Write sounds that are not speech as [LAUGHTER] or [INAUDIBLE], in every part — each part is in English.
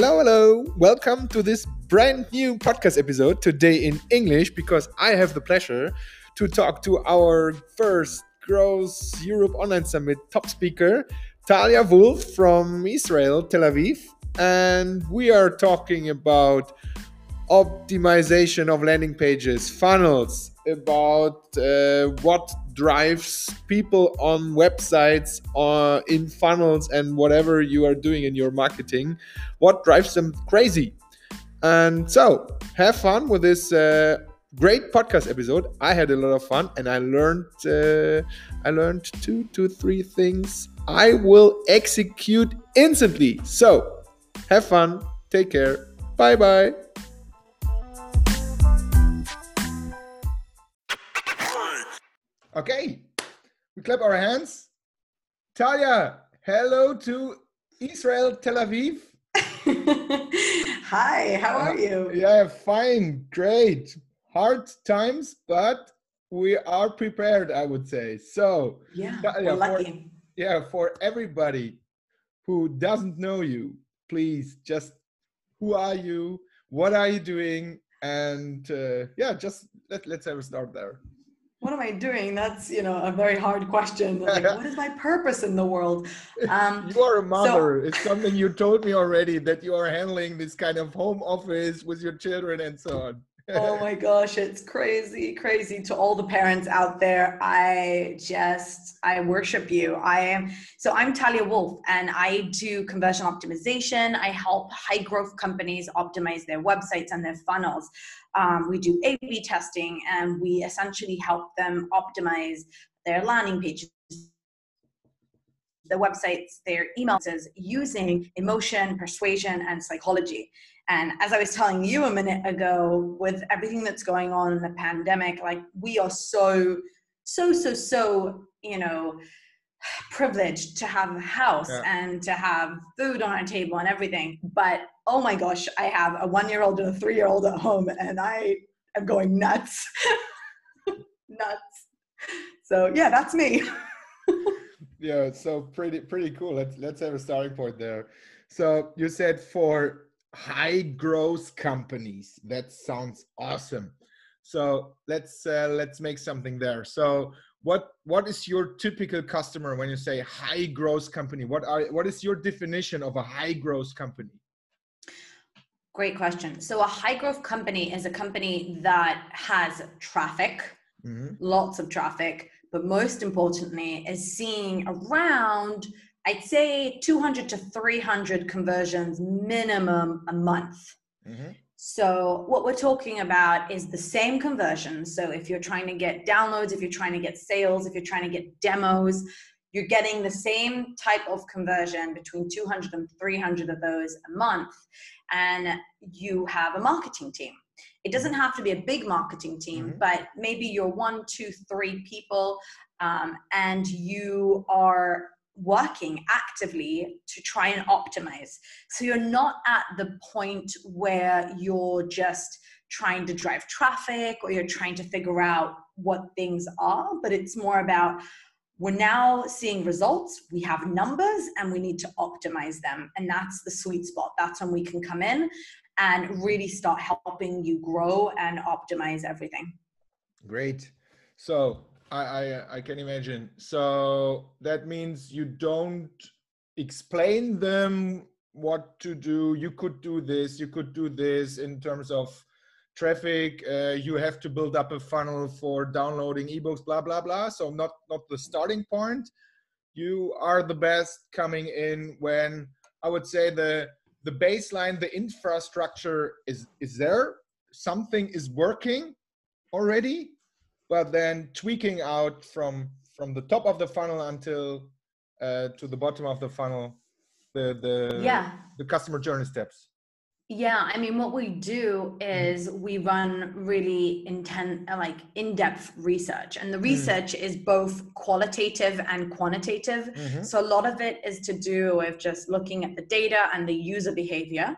Hello, hello. Welcome to this brand new podcast episode today in English because I have the pleasure to talk to our first Growth Europe Online Summit top speaker, Talia Wolf from Israel, Tel Aviv. And we are talking about optimization of landing pages, funnels, about uh, what drives people on websites or in funnels and whatever you are doing in your marketing, what drives them crazy. And so, have fun with this uh, great podcast episode. I had a lot of fun, and I learned uh, I learned two to three things I will execute instantly. So, have fun. Take care. Bye bye. Okay, we clap our hands. Talia, hello to Israel, Tel Aviv. [LAUGHS] Hi, how are you? Yeah, fine, great. Hard times, but we are prepared, I would say. So, Yeah, Talia, we're for, yeah, for everybody who doesn't know you, please just who are you? What are you doing? And uh, yeah, just let, let's have a start there. What am I doing? That's you know a very hard question. [LAUGHS] Like, what is my purpose in the world? Um, [LAUGHS] You are a mother. it's something you told me already that you are handling this kind of home office with your children and so on. Oh my gosh, it's crazy, crazy to all the parents out there. I just I worship you. I am so I'm Talia Wolf and I do conversion optimization. I help high growth companies optimize their websites and their funnels. Um, we do A/B testing and we essentially help them optimize their landing pages the websites, their emails using emotion, persuasion, and psychology. And as I was telling you a minute ago, with everything that's going on in the pandemic, like we are so, so, so, so, you know, privileged to have a house Yeah. and to have food on our table and everything. But oh my gosh, I have a one year old and a three year old at home, and I am going nuts. [LAUGHS] nuts. So, yeah, that's me. [LAUGHS] yeah so pretty pretty cool let's let's have a starting point there so you said for high growth companies. That sounds awesome. So let's uh, let's make something there. So what what is your typical customer when you say high growth company? What are what is your definition of a high growth company? Great question. So, a high growth company is a company that has traffic, Mhm. lots of traffic, but most importantly, is seeing around, I'd say, 200 to 300 conversions minimum a month. Mhm. So, what we're talking about is the same conversion. So, if you're trying to get downloads, if you're trying to get sales, if you're trying to get demos, you're getting the same type of conversion between 200 and 300 of those a month. And you have a marketing team. It doesn't have to be a big marketing team, Mhm. but maybe you're one, two, three people, um, and you are working actively to try and optimize. So you're not at the point where you're just trying to drive traffic or you're trying to figure out what things are, but it's more about we're now seeing results, we have numbers, and we need to optimize them. And that's the sweet spot. That's when we can come in and really start helping you grow and optimize everything. Great. So I, I I can imagine. So that means you don't explain them what to do. You could do this. You could do this in terms of traffic. Uh, you have to build up a funnel for downloading ebooks. Blah blah blah. So not not the starting point. You are the best coming in when I would say the the baseline, the infrastructure is is there. Something is working already but then tweaking out from from the top of the funnel until uh, to the bottom of the funnel the the Yeah. the customer journey steps Yeah, I mean, what we do is we run really intense, like in-depth research, and the research is both qualitative and quantitative. Mhm. So a lot of it is to do with just looking at the data and the user behavior,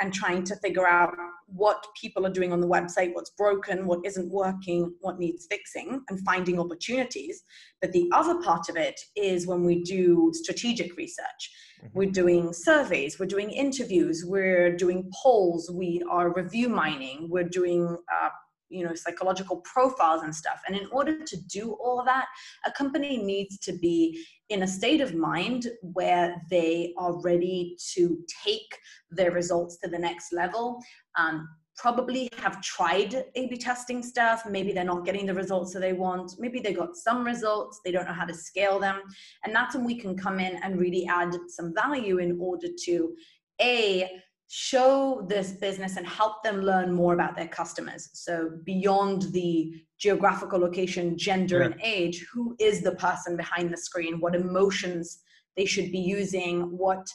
and trying to figure out what people are doing on the website, what's broken, what isn't working, what needs fixing, and finding opportunities. But the other part of it is when we do strategic research. Mm-hmm. We're doing surveys, we're doing interviews, we're doing polls, we are review mining, we're doing uh, you know psychological profiles and stuff and in order to do all of that a company needs to be in a state of mind where they are ready to take their results to the next level um, probably have tried a b testing stuff. Maybe they're not getting the results that they want. Maybe they got some results. They don't know how to scale them. And that's when we can come in and really add some value in order to a show this business and help them learn more about their customers. So beyond the geographical location, gender, yeah. and age, who is the person behind the screen? What emotions they should be using? What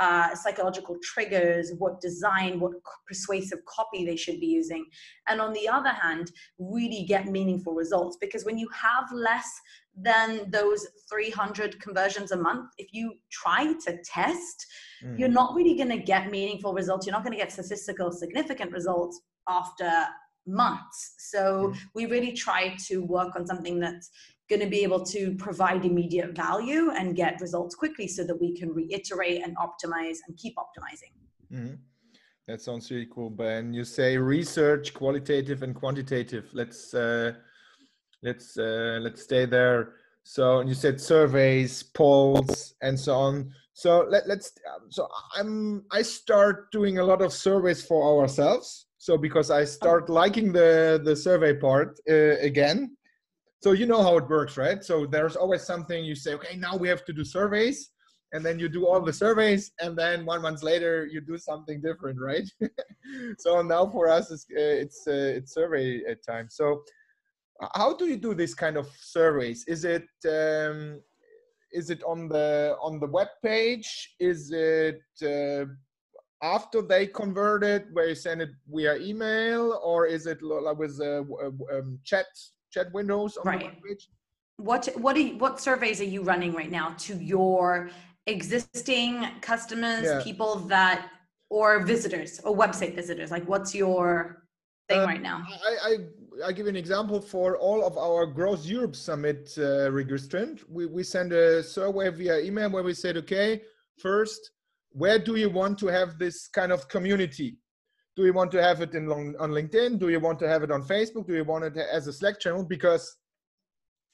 uh, psychological triggers? What design? What persuasive copy they should be using? And on the other hand, really get meaningful results because when you have less than those 300 conversions a month, if you try to test mm. you're not really going to get meaningful results. You're not going to get statistical significant results after months. So mm. we really try to work on something that's going to be able to provide immediate value and get results quickly so that we can reiterate and optimize and keep optimizing. Mm-hmm. That sounds really cool. Ben, you say research, qualitative and quantitative. Let's uh, let's uh, let's stay there. So you said surveys, polls, and so on. So let, let's. Um, so I'm. I start doing a lot of surveys for ourselves. So because I start liking the the survey part uh, again. So you know how it works, right? So there's always something you say. Okay, now we have to do surveys, and then you do all the surveys, and then one month later you do something different, right? [LAUGHS] so now for us, it's uh, it's, uh, it's survey uh, time. So how do you do this kind of surveys? Is it um, is it on the on the web page? Is it uh, after they convert it, where you send it via email, or is it like with uh, um, chat chat windows on right. the web page? What what you, what surveys are you running right now to your existing customers, yeah. people that or visitors or website visitors? Like, what's your thing uh, right now? I, I I give an example for all of our Growth Europe Summit uh, registrant. We, we send a survey via email where we said, okay, first, where do you want to have this kind of community? Do you want to have it in on LinkedIn? Do you want to have it on Facebook? Do you want it as a Slack channel? Because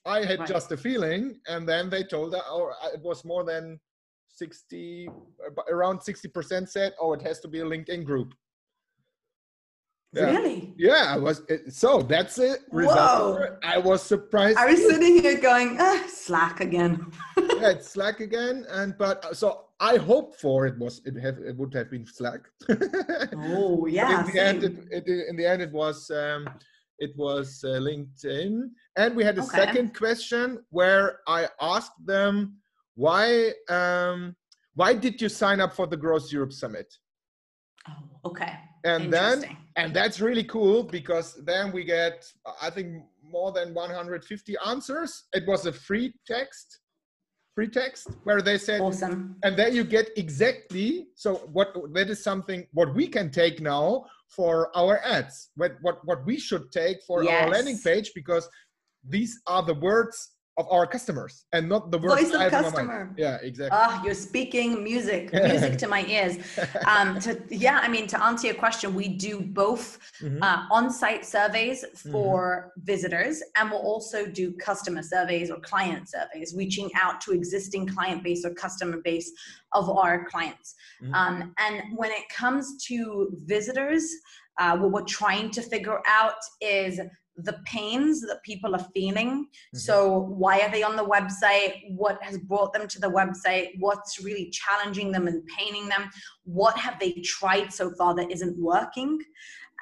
I had right. just a feeling, and then they told that, or uh, it was more than 60, around 60% said, oh, it has to be a LinkedIn group. Yeah. Really? Yeah, I was. So that's it. Whoa. I was surprised. I was sitting here going, ah, Slack again. [LAUGHS] yeah, it's Slack again, and but uh, so I hope for it was it have it would have been Slack. [LAUGHS] oh yeah. in the end, it, it, in the end, it was um, it was uh, LinkedIn, and we had a okay. second question where I asked them why um, why did you sign up for the Growth Europe Summit? Oh, okay and then and that's really cool because then we get i think more than 150 answers. It was a free text free text where they said awesome. and then you get exactly so what that is something what we can take now for our ads what what what we should take for yes. our landing page because these are the words of our customers and not the voice of customer. Yeah, exactly. Ah, you're speaking music, music to my ears. [LAUGHS] Um, to yeah, I mean to answer your question, we do both mm-hmm. uh, on-site surveys for mm-hmm. visitors, and we'll also do customer surveys or client surveys, reaching out to existing client base or customer base of our clients. Mm-hmm. Um, and when it comes to visitors, uh, what we're trying to figure out is the pains that people are feeling. Mm-hmm. So, why are they on the website? What has brought them to the website? What's really challenging them and paining them? What have they tried so far that isn't working?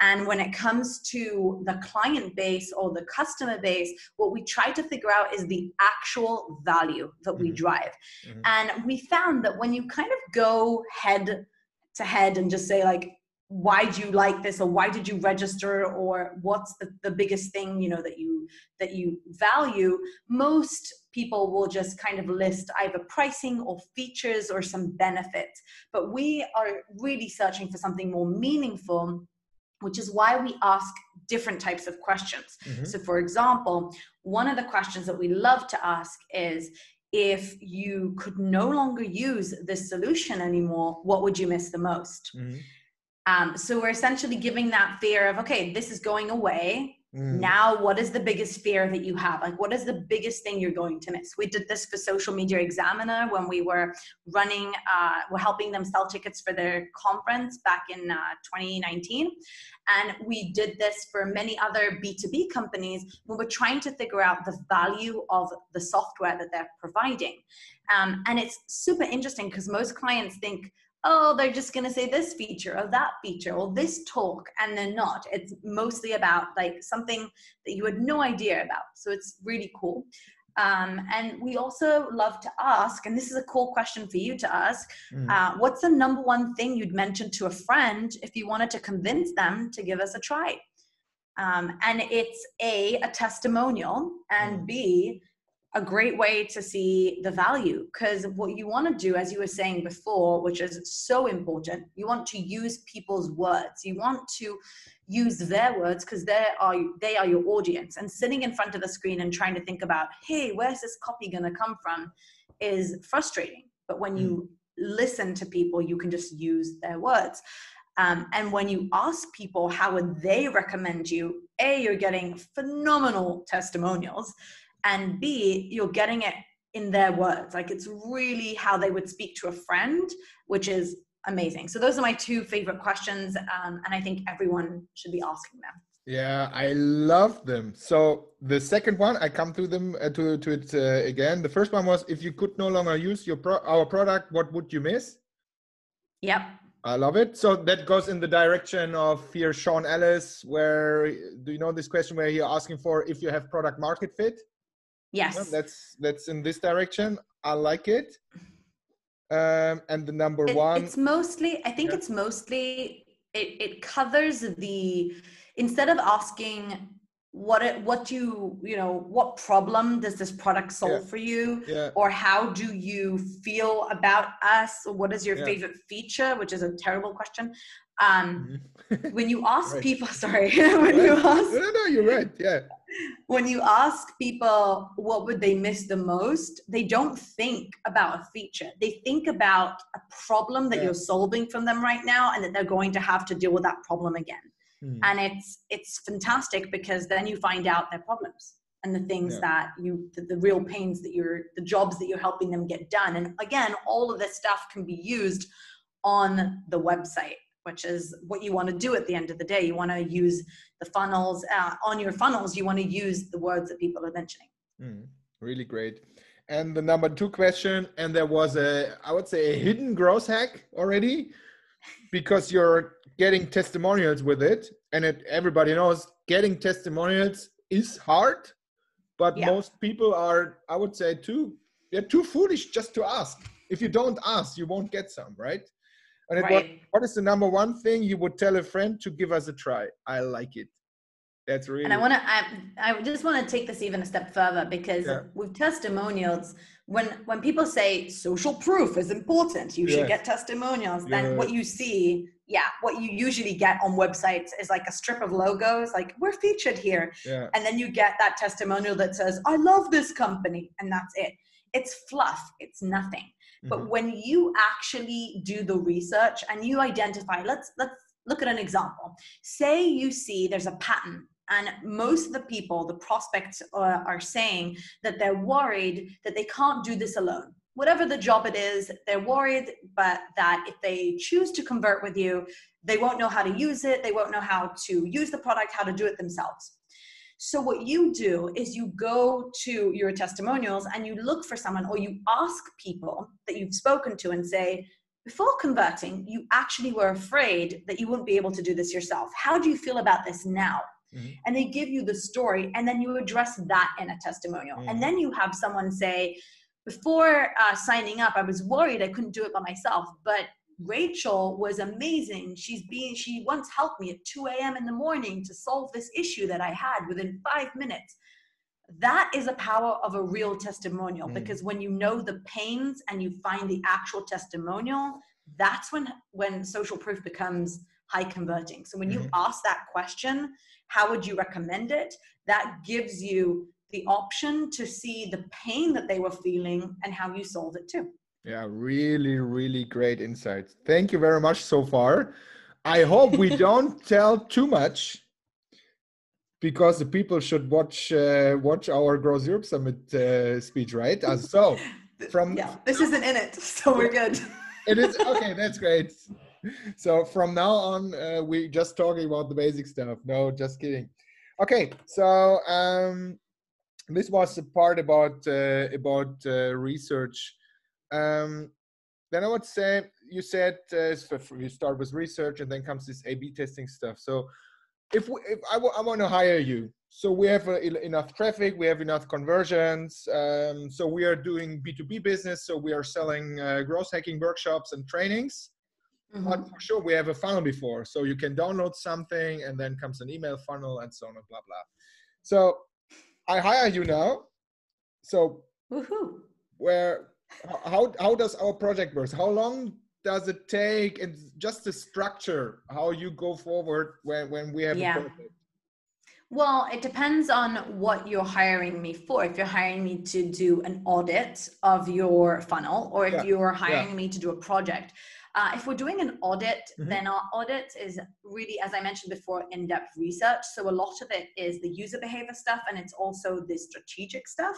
And when it comes to the client base or the customer base, what we try to figure out is the actual value that we mm-hmm. drive. Mm-hmm. And we found that when you kind of go head to head and just say, like, why do you like this or why did you register or what's the, the biggest thing you know that you that you value most people will just kind of list either pricing or features or some benefit But we are really searching for something more meaningful which is why we ask different types of questions. Mm-hmm. So, for example, one of the questions that we love to ask is if you could no longer use this solution anymore, what would you miss the most? Mm-hmm. Um, so, we're essentially giving that fear of, okay, this is going away. Mm. Now, what is the biggest fear that you have? Like, what is the biggest thing you're going to miss? We did this for Social Media Examiner when we were running, uh, we're helping them sell tickets for their conference back in uh, 2019. And we did this for many other B2B companies when we're trying to figure out the value of the software that they're providing. Um, and it's super interesting because most clients think, oh, they're just going to say this feature or that feature or this talk, and they're not. It's mostly about like something that you had no idea about. So it's really cool. Um, and we also love to ask, and this is a cool question for you to ask mm. uh, what's the number one thing you'd mention to a friend if you wanted to convince them to give us a try? Um, and it's A, a testimonial, and mm. B, a great way to see the value because what you want to do as you were saying before which is so important you want to use people's words. You want to use their words because they are they are your audience. And sitting in front of the screen and trying to think about hey where's this copy going to come from? is frustrating. But when you mm. listen to people you can just use their words. Um, and when you ask people how would they recommend you? A you're getting phenomenal testimonials and b you're getting it in their words. Like it's really how they would speak to a friend which is amazing. So those are my two favorite questions um, and i think everyone should be asking them. Yeah i love them. So the second one i come to them uh, to, to it uh, again. The first one was if you could no longer use your pro- our product what would you miss? Yep. I love it. So that goes in the direction of here, Sean Ellis, where do you know this question where you're asking for if you have product market fit? Yes. Yeah, that's that's in this direction. I like it. Um, and the number it, one. It's mostly. I think yeah. it's mostly. It it covers the instead of asking what it what you you know what problem does this product solve yeah. for you yeah. or how do you feel about us what is your yeah. favorite feature which is a terrible question um mm-hmm. when you ask right. people [LAUGHS] sorry when you ask no no you're right yeah when you ask people what would they miss the most they don't think about a feature they think about a problem that you're solving from them right now and that they're going to have to deal with that problem again mm. and it's it's fantastic because then you find out their problems and the things yeah. that you the, the real pains that you're the jobs that you're helping them get done and again all of this stuff can be used on the website which is what you want to do at the end of the day. You want to use the funnels uh, on your funnels. You want to use the words that people are mentioning. Mm, really great. And the number two question, and there was a, I would say, a hidden growth hack already, because you're getting testimonials with it, and it, everybody knows getting testimonials is hard, but yeah. most people are, I would say, too, they're too foolish just to ask. If you don't ask, you won't get some, right? And right. was, what is the number one thing you would tell a friend to give us a try? I like it. That's really. And I want to. I, I just want to take this even a step further because yeah. with testimonials, when when people say social proof is important, you yes. should get testimonials. Then what you see, yeah, what you usually get on websites is like a strip of logos, like we're featured here, yeah. and then you get that testimonial that says I love this company, and that's it. It's fluff. It's nothing. But mm-hmm. when you actually do the research and you identify, let's let's look at an example. Say you see there's a pattern and most of the people, the prospects uh, are saying that they're worried that they can't do this alone. Whatever the job it is, they're worried, but that if they choose to convert with you, they won't know how to use it, they won't know how to use the product, how to do it themselves. So, what you do is you go to your testimonials and you look for someone or you ask people that you've spoken to and say, before converting, you actually were afraid that you wouldn't be able to do this yourself. How do you feel about this now? Mm-hmm. And they give you the story, and then you address that in a testimonial. Mm-hmm. And then you have someone say, Before uh, signing up, I was worried I couldn't do it by myself, but Rachel was amazing. She's being she once helped me at 2 a.m. in the morning to solve this issue that I had within five minutes. that is the power of a real testimonial Mm. because when you know the pains and you find the actual testimonial that's when when social proof becomes high converting so when you Mhm. ask that question how would you recommend it that gives you the option to see the pain that they were feeling and how you solve it too Yeah, really, really great insights. Thank you very much so far. I hope we [LAUGHS] don't tell too much because the people should watch uh, watch our Growth Europe Summit uh, speech, right? Uh, so [LAUGHS] From- yeah this isn't in it [LAUGHS] so we're good it is okay. That's great. [LAUGHS] So from now on, uh, we just talking about the basic stuff. No, just kidding. Okay, so um, this was the part about uh, about uh, research. Um, then I would say you said uh, we start with research and then comes this A/B testing stuff. So if we, if I want to hire you, so we have uh, enough traffic, we have enough conversions. Um, so we are doing B2B business. So we are selling uh, growth hacking workshops and trainings. Mhm. But for sure, we have a funnel before. So you can download something and then comes an email funnel and so on and blah, blah. So I hire you now. So Woohoo. where, how, how does our project work? How long does it take and just the structure, how you go forward when, when we have Yeah. a project? Well, it depends on what you're hiring me for. If you're hiring me to do an audit of your funnel, or if Yeah, you're hiring me to do a project. Uh, if we're doing an audit, Mhm. then our audit is really, as I mentioned before, in depth research. So a lot of it is the user behavior stuff and it's also the strategic stuff.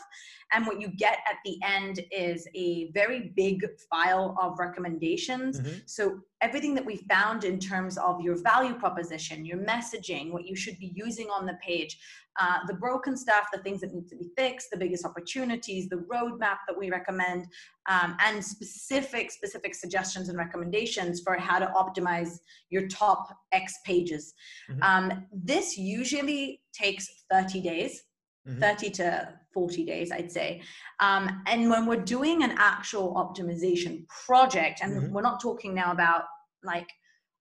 And what you get at the end is a very big file of recommendations Mhm. so everything that we found in terms of your value proposition, your messaging, what you should be using on the page, uh, the broken stuff, the things that need to be fixed, the biggest opportunities, the roadmap that we recommend, um, and specific specific suggestions and recommendations for how to optimize your top X pages. Mhm. Um, this usually takes 30 days. Mhm. 30 to 40 days, I'd say. Um, and when we're doing an actual optimization project, and Mhm. we're not talking now about like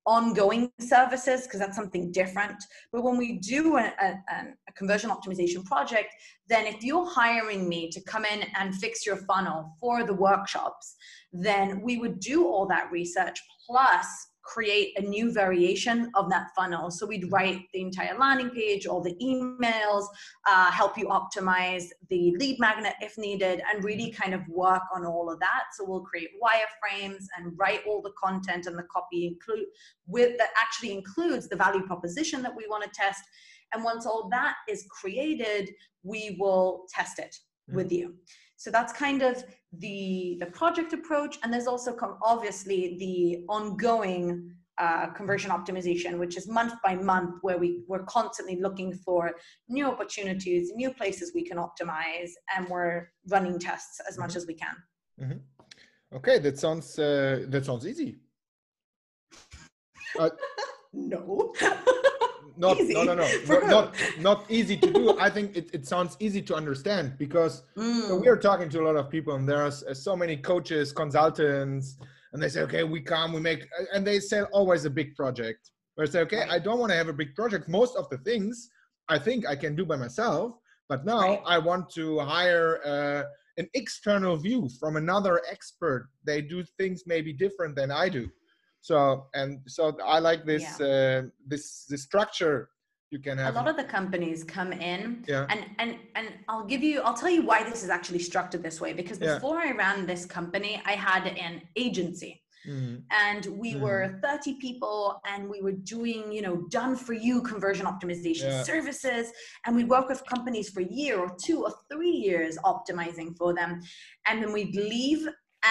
ongoing services because that's something different. But when we do a, a, a conversion optimization project, then if you're hiring me to come in and fix your funnel for the workshops, then we would do all that research plus create a new variation of that funnel. So we'd mm-hmm. write the entire landing page, all the emails, uh, help you optimize the lead magnet if needed, and really mm-hmm. kind of work on all of that. So we'll create wireframes and write all the content and the copy include with that actually includes the value proposition that we want to test. And once all that is created, we will test it with mm-hmm. you. So that's kind of the the project approach, and there's also obviously the ongoing uh, conversion optimization, which is month by month, where we we're constantly looking for new opportunities, new places we can optimize, and we're running tests as much as we can. Okay, that sounds uh, that sounds easy. [LAUGHS] Uh, No. [LAUGHS] not Easy. no no no [LAUGHS] not, not not easy to do. I think it, it sounds easy to understand because [LAUGHS] so Mm. we are talking to a lot of people and there's uh, so many coaches, consultants, and they say, okay, we come, we make, and they sell always a big project. Where I say, okay, Right. I don't want to have a big project. Most of the things I think I can do by myself, but now Right. I want to hire uh, an external view from another expert. They do things maybe different than I do. So and so I like this uh, this this structure you can have a lot of the companies come in Yeah. and and and i'll give you i'll tell you why this is actually structured this way because Yeah. before i ran this company i had an agency Mhm. and we were 30 people and we were doing you know done for you conversion optimization Yeah. services and we'd work with companies for a year or two or three years optimizing for them and then we'd leave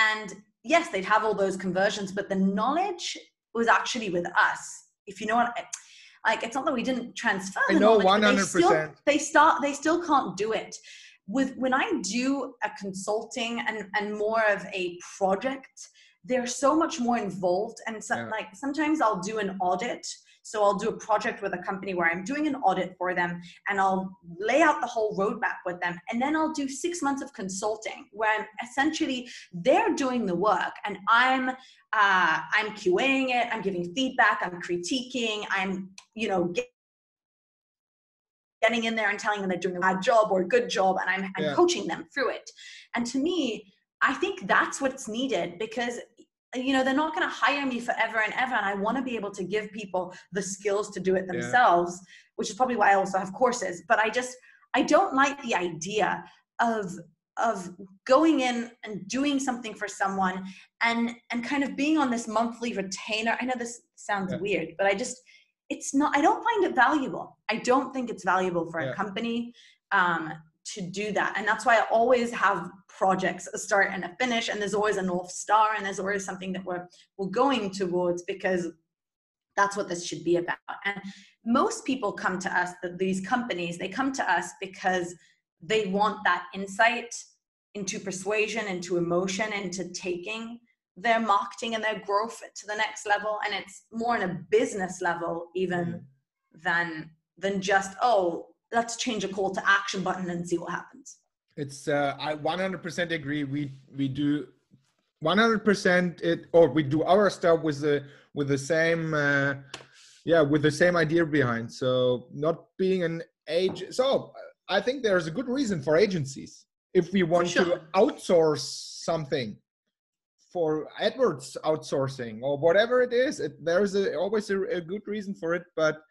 and yes they'd have all those conversions but the knowledge was actually with us if you know what like it's not that we didn't transfer I know they still- 100%. they start they still can't do it with when i do a consulting and and more of a project they're so much more involved and so, Yeah. like sometimes i'll do an audit so i'll do a project with a company where i'm doing an audit for them and i'll lay out the whole roadmap with them and then i'll do six months of consulting where i'm essentially they're doing the work and i'm uh, i'm qaing it i'm giving feedback i'm critiquing i'm you know getting in there and telling them they're doing a bad job or a good job and i'm, I'm Yeah. coaching them through it and to me i think that's what's needed because you know they're not going to hire me forever and ever and i want to be able to give people the skills to do it Yeah. themselves which is probably why i also have courses but i just i don't like the idea of of going in and doing something for someone and and kind of being on this monthly retainer i know this sounds Yeah. weird but i just it's not i don't find it valuable i don't think it's valuable for Yeah. a company um, to do that and that's why i always have projects a start and a finish and there's always a north star and there's always something that we're we're going towards because that's what this should be about. And most people come to us that these companies they come to us because they want that insight into persuasion into emotion into taking their marketing and their growth to the next level. And it's more on a business level even Mm. than than just oh let's change a call to action button and see what happens It's uh, I 100% agree. We we do 100% it or we do our stuff with the with the same uh, yeah with the same idea behind. So not being an age. So I think there's a good reason for agencies if we want sure. to outsource something for AdWords outsourcing or whatever it is. It, there's a, always a, a good reason for it, but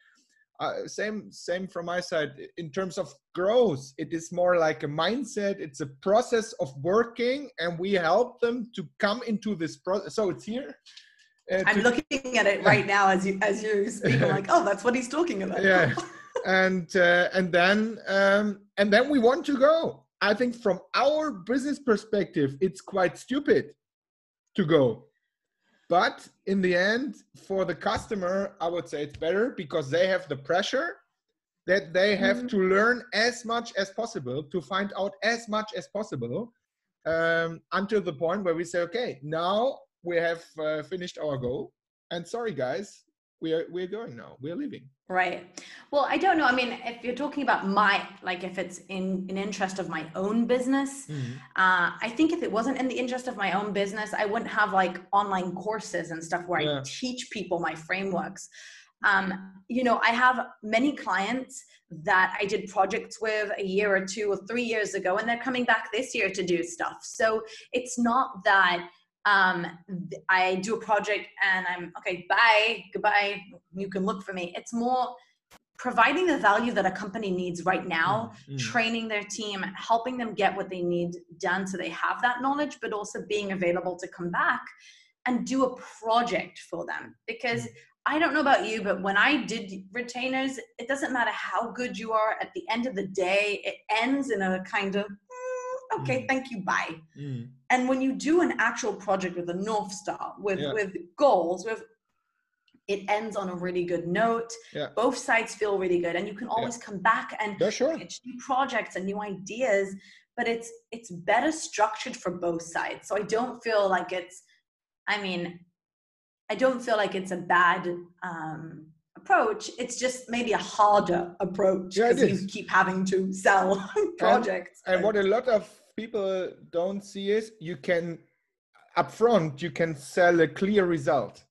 uh, same same from my side. In terms of growth it is more like a mindset. It's a process of working and we help them to come into this process so it's here. Uh, i'm looking at it right now as you as you speak. I'm like [LAUGHS] oh that's what he's talking about. Yeah. [LAUGHS] And uh, and then um, and then we want to go. I think from our business perspective it's quite stupid to go but in the end for the customer i would say it's better because they have the pressure that they have Mhm. to learn as much as possible to find out as much as possible um, until the point where we say okay now we have uh, finished our goal and sorry guys we are we're going now we're leaving Right. Well, I don't know. I mean, if you're talking about my, like, if it's in an interest of my own business, uh, I think if it wasn't in the interest of my own business, I wouldn't have like online courses and stuff where Yeah. I teach people my frameworks. Um, you know, I have many clients that I did projects with a year or two or three years ago, and they're coming back this year to do stuff. So it's not that um, I do a project and I'm okay, bye, goodbye. You can look for me. It's more providing the value that a company needs right now, Mm, mm. training their team, helping them get what they need done so they have that knowledge, but also being available to come back and do a project for them. Because I don't know about you, but when I did retainers, it doesn't matter how good you are. At the end of the day, it ends in a kind of, "Mm, okay, Mm. thank you, bye Mm. and when you do an actual project with a north star with Yeah. with goals with it ends on a really good note Yeah. both sides feel really good and you can always come back and Yeah, sure. pitch new projects and new ideas but it's it's better structured for both sides so i don't feel like it's i mean i don't feel like it's a bad um approach it's just maybe a harder approach Yeah, because you keep having to sell [LAUGHS] projects And what a lot of people don't see is you can upfront you can sell a clear result.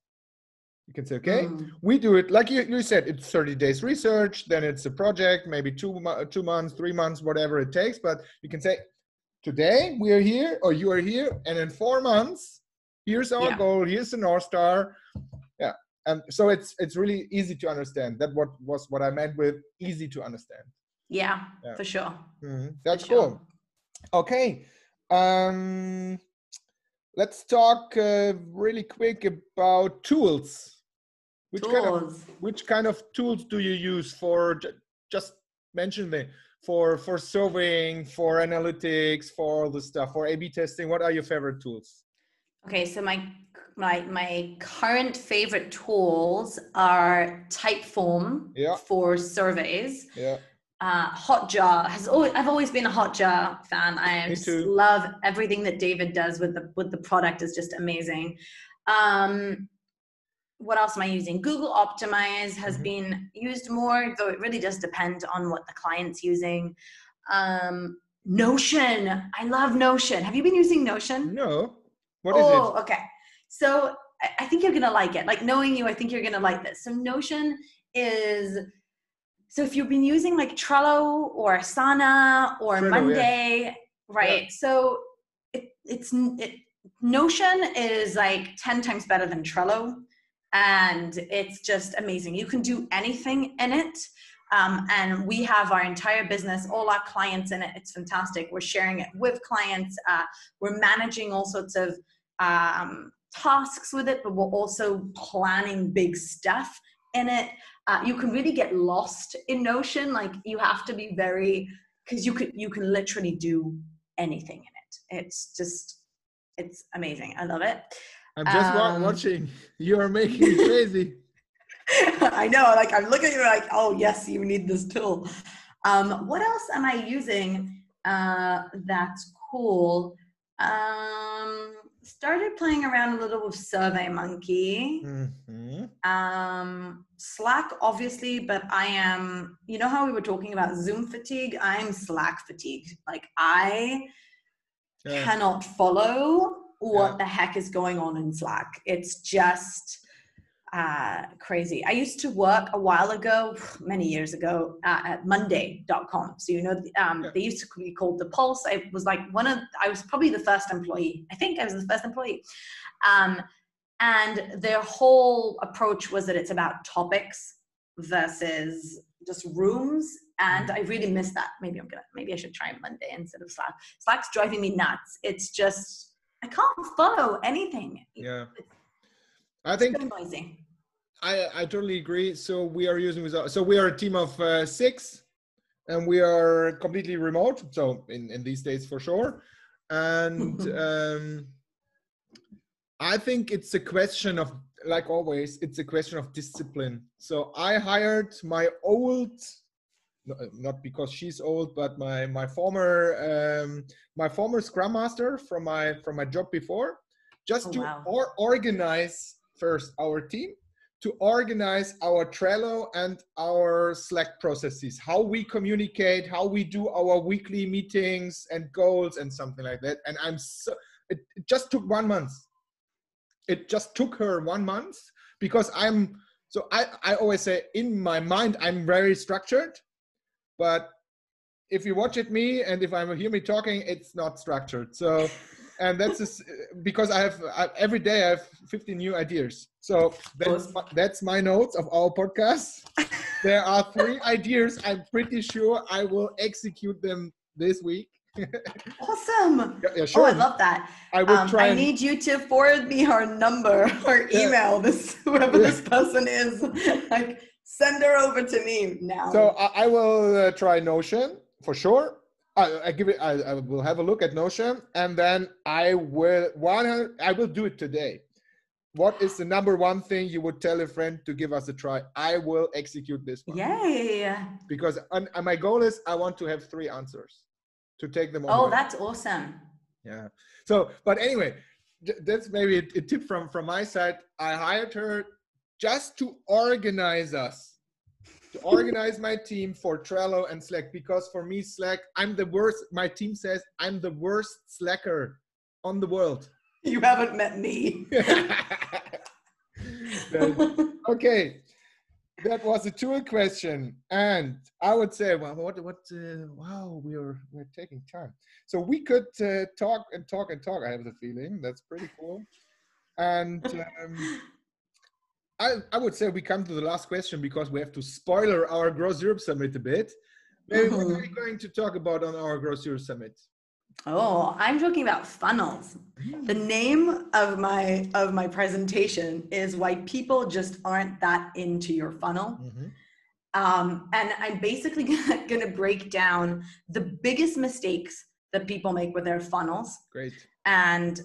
You can say, okay, Mm. we do it like you, you said. It's 30 days research, then it's a project, maybe two two months, three months, whatever it takes. But you can say, today we are here, or you are here, and in four months, here's our Yeah. goal, here's the north star. And so it's it's really easy to understand. That what was what I meant with easy to understand. yeah, Yeah. for sure Mhm, That's sure. cool. Okay. Um, let's talk uh, really quick about tools. Which kind of tools which kind of tools do you use for ju- just mention the for for surveying, for analytics, for all the stuff, for A/B testing? What are your favorite tools? Okay, so my my my current favorite tools are Typeform Yeah. for surveys. Yeah. Uh, Hotjar has always I've always been a Hotjar fan. I just love everything that David does with the with the product is just amazing. Um, what else am I using? Google Optimize has Mhm. been used more, though it really does depend on what the client's using. Um, Notion, I love Notion. Have you been using Notion? No. What is it? oh, okay. So I, think you're gonna like it. Like knowing you, I think you're gonna like this. So Notion is so if you've been using like Trello or Asana or Trello, Monday, yeah. right? Yeah. So it, it's it, Notion is like 10 times better than Trello. And it's just amazing. You can do anything in it. Um, and we have our entire business, all our clients in it. It's fantastic. We're sharing it with clients. Uh, we're managing all sorts of um, tasks with it, but we're also planning big stuff in it. Uh, you can really get lost in Notion. Like you have to be very, because you could you can literally do anything in it. It's just it's amazing. I love it. I'm just Um, watching. [LAUGHS] You are making me crazy. [LAUGHS] I know, like I'm looking at you like, oh yes, you need this tool. Um, what else am I using uh, that's cool? Um, started playing around a little with Survey Monkey. Mhm. Um, Slack, obviously, but I am, you know how we were talking about Zoom fatigue? I'm Slack fatigued. Like I Yeah. cannot follow what Yeah. the heck is going on in Slack. It's just uh, crazy. I used to work a while ago, [SIGHS] many years ago, uh, at Monday.com. So you know, um, Yeah. they used to be called daPulse. I was like one of, I was probably the first employee. I think I was the first employee. Um, and their whole approach was that it's about topics versus just rooms. And I really miss that. Maybe I'm gonna, maybe I should try Monday instead of Slack. Slack's driving me nuts. It's just, I can't follow anything. Yeah. It's I think. I, I totally agree. So we are using without, so we are a team of uh, six, and we are completely remote. So in, in these days for sure, and [LAUGHS] um, I think it's a question of like always, it's a question of discipline. So I hired my old, not because she's old, but my my former um, my former Scrum Master from my from my job before, just Oh, to wow. or organize first our team to organize our Trello and our Slack processes, how we communicate, how we do our weekly meetings and goals and something like that. And I'm so, it, it just took one month. It just took her one month because I'm, so I, I always say in my mind, I'm very structured, but if you watch at me and if I hear me talking, it's not structured. So, [LAUGHS] and that's just because I have I, every day I have 50 new ideas. So that's my, that's my notes of our podcast. [LAUGHS] There are three ideas. I'm pretty sure I will execute them this week. [LAUGHS] Awesome. Yeah, yeah, Oh. I love that. I will Um, try. I and- need you to forward me her number or Yeah. email this whoever this person is. [LAUGHS] Like send her over to me now. So I, I will uh, try Notion for sure. I, I give it. I, I will have a look at Notion, and then I will one. I will do it today. What is the number one thing you would tell a friend to give us a try? I will execute this one Yay. because and, and my goal is I want to have three answers to take them All Oh, with. that's awesome. Yeah. So, but anyway, that's maybe a, a tip from from my side. I hired her just to organize us, to organize my team for Trello and Slack. Because for me, Slack, I'm the worst. My team says I'm the worst slacker on the world. [LAUGHS] You haven't met me. [LAUGHS] Okay. That was a tool question, and I would say, well, what, what? Uh, wow, we're we're taking time, so we could uh, talk and talk and talk. I have the feeling that's pretty cool, and um, I I would say we come to the last question because we have to spoiler our Growth Europe Summit a bit. Maybe what are we [LAUGHS] going to talk about on our Growth Europe Summit? Oh, I'm talking about funnels. The name of my of my presentation is why people just aren't that into your funnel. Mhm. Um, and I'm basically [LAUGHS] gonna, gonna break down the biggest mistakes that people make with their funnels. Great. And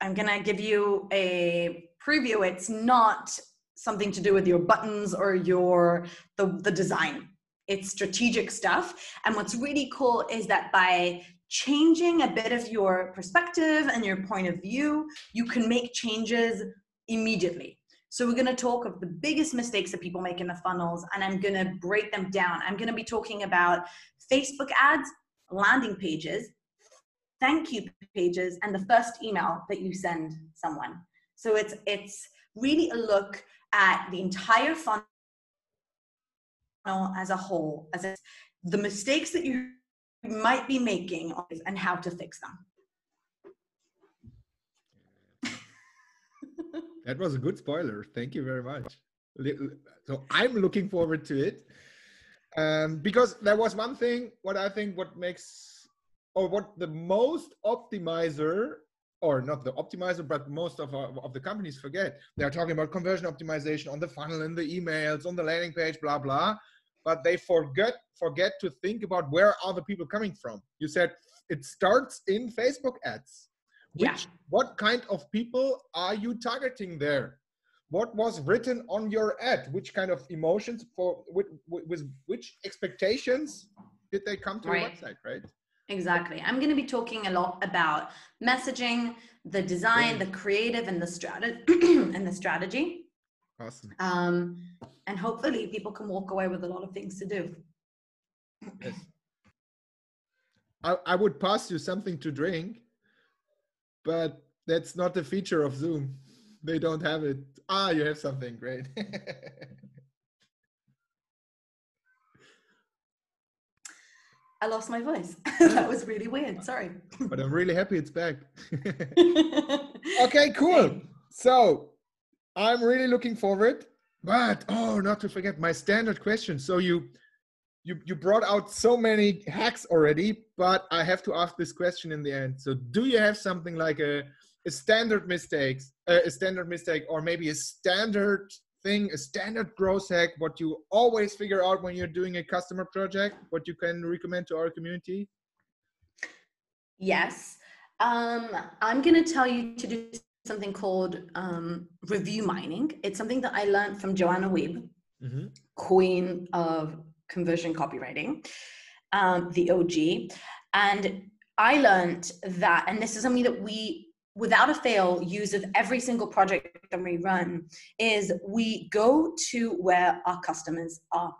I'm gonna give you a preview. It's not something to do with your buttons or your the, the design. It's strategic stuff. And what's really cool is that by changing a bit of your perspective and your point of view, you can make changes immediately. So we're going to talk of the biggest mistakes that people make in the funnels and I'm going to break them down. I'm going to be talking about Facebook ads, landing pages, thank you pages and the first email that you send someone. So it's it's really a look at the entire funnel as a whole, as a, the mistakes that you might be making and how to fix them. [LAUGHS] that was a good spoiler. Thank you very much. So I'm looking forward to it. Um, because there was one thing, what I think what makes, or what the most optimizer, or not the optimizer, but most of, our, of the companies forget. They're talking about conversion optimization on the funnel, in the emails, on the landing page, blah, blah. But they forget forget to think about where are the people coming from. You said it starts in Facebook ads. Which, yeah. What kind of people are you targeting there? what was written on your ad which kind of emotions for with, with which expectations did they come to right. your website right exactly. I'm going to be talking a lot about messaging the design the creative and the strategy [CLEARS THROAT] and the strategy. Awesome. Um, and hopefully people can walk away with a lot of things to do. Yes. I, I would pass you something to drink but that's not a feature of zoom. They don't have it. Ah, you have something. Great. [LAUGHS] I lost my voice. [LAUGHS] [LAUGHS] that was really weird. Sorry. but I'm really happy it's back. [LAUGHS] okay, cool. So I'm really looking forward. But oh, not to forget my standard question. So you you you brought out so many hacks already, but I have to ask this question in the end. So do you have something like a a standard mistakes, uh, a standard mistake, or maybe a standard thing, a standard growth hack, what you always figure out when you're doing a customer project, what you can recommend to our community? Yes. Um, I'm going to tell you to do something called um, review mining. It's something that I learned from Joanna Wiebe, mm-hmm. queen of conversion copywriting, um, the OG. And I learned that, and this is something that we without a fail use of every single project that we run is we go to where our customers are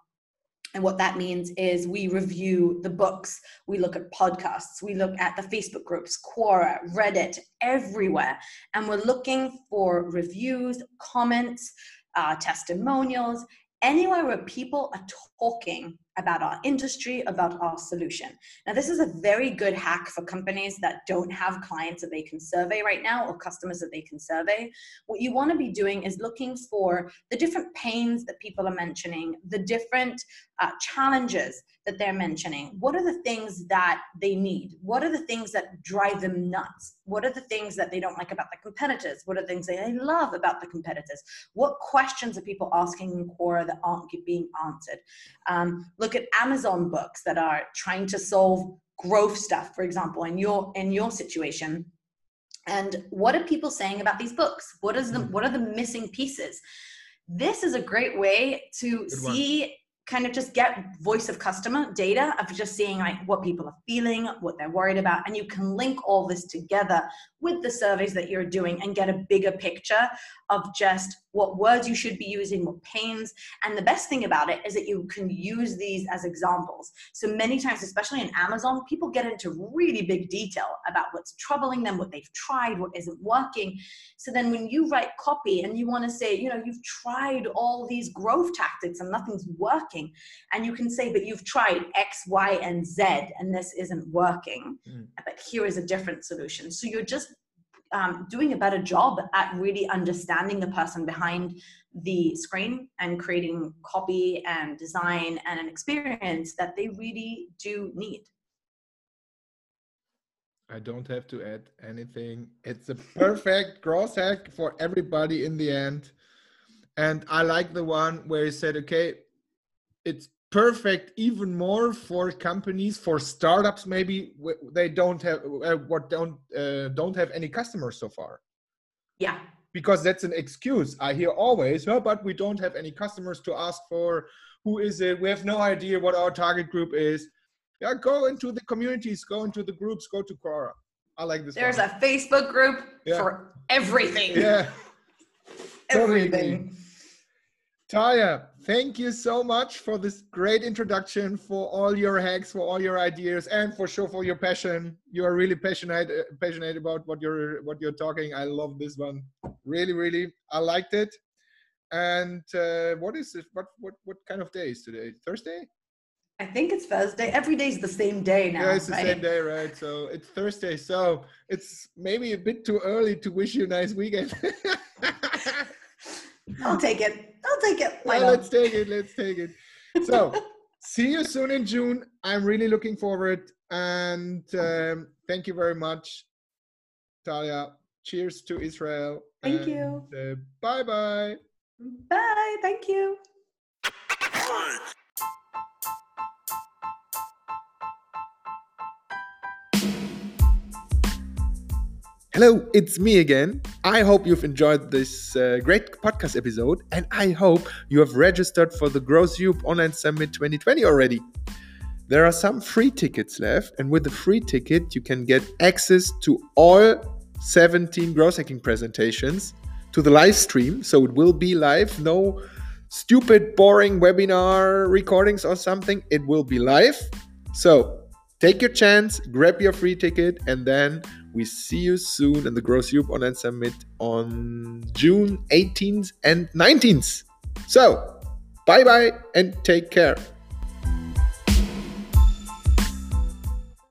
and what that means is we review the books, we look at podcasts, we look at the Facebook groups, Quora, Reddit, everywhere. And we're looking for reviews, comments, uh, testimonials, anywhere where people are talking about our industry, about our solution. Now, this is a very good hack for companies that don't have clients that they can survey right now or customers that they can survey. What you want to be doing is looking for the different pains that people are mentioning, the different uh, challenges that they're mentioning. What are the things that they need? What are the things that drive them nuts? What are the things that they don't like about the competitors? What are the things they love about the competitors? What questions are people asking in Quora that aren't being answered? Um, look at Amazon books that are trying to solve growth stuff, for example, in your in your situation. And what are people saying about these books? What is the what are the missing pieces? This is a great way to see kind of just get voice of customer data of just seeing like what people are feeling what they're worried about and you can link all this together with the surveys that you're doing and get a bigger picture of just what words you should be using, what pains. And the best thing about it is that you can use these as examples. So many times, especially in Amazon, people get into really big detail about what's troubling them, what they've tried, what isn't working. So then when you write copy and you want to say, you know, you've tried all these growth tactics and nothing's working, and you can say, but you've tried X, Y, and Z, and this isn't working, mm. but here is a different solution. So you're just um, doing a better job at really understanding the person behind the screen and creating copy and design and an experience that they really do need. I don't have to add anything. It's a perfect growth hack for everybody in the end. And I like the one where he said, okay, it's perfect even more for companies for startups maybe they don't have uh, what don't uh, don't have any customers so far. Yeah. Because that's an excuse. I hear always oh, but we don't have any customers to ask for. Who is it? We have no idea what our target group is. Yeah go into the communities go into the groups go to quora. I like this there's one. a facebook group yeah. for everything. Yeah. Everything Talia, thank you so much for this great introduction, for all your hacks, for all your ideas, and for sure for your passion. You are really passionate passionate about what you're what you're talking. I love this one. Really, really, I liked it. And uh, what is it? What what what kind of day is today? Thursday? I think it's Thursday. Every day is the same day now. Yeah, it's the right? same day, right? So it's Thursday. So it's maybe a bit too early to wish you a nice weekend. [LAUGHS] I'll take it. I'll take it. Why well, let's take it. Let's take it. So [LAUGHS] see you soon in June. I'm really looking forward. And um, thank you very much, Talia. Cheers to Israel. Thank you. Uh, bye bye. Bye. Thank you. Hello, it's me again. I hope you've enjoyed this uh, great podcast episode, and I hope you have registered for the Growth Europe Online Summit 2020 already. There are some free tickets left, and with the free ticket, you can get access to all 17 growth hacking presentations to the live stream. So it will be live, no stupid, boring webinar recordings or something. It will be live. So take your chance, grab your free ticket, and then we see you soon in the Growth Europe Online Summit on June 18th and 19th. So, bye bye and take care.